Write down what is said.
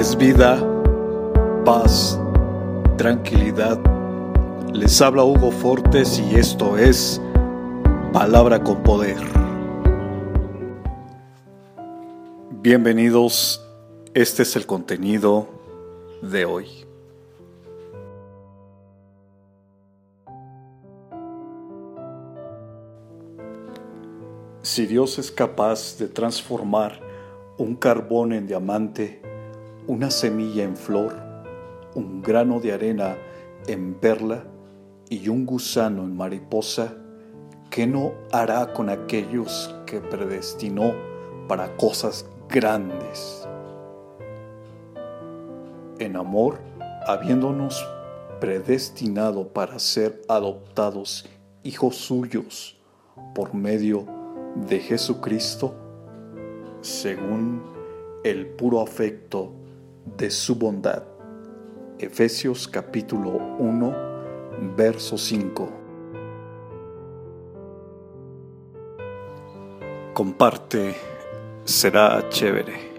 es vida, paz, tranquilidad. Les habla Hugo Fortes y esto es Palabra con Poder. Bienvenidos, este es el contenido de hoy. Si Dios es capaz de transformar un carbón en diamante, una semilla en flor, un grano de arena en perla y un gusano en mariposa, ¿qué no hará con aquellos que predestinó para cosas grandes? En amor, habiéndonos predestinado para ser adoptados hijos suyos por medio de Jesucristo, según el puro afecto de su bondad. Efesios capítulo 1, verso 5. Comparte, será chévere.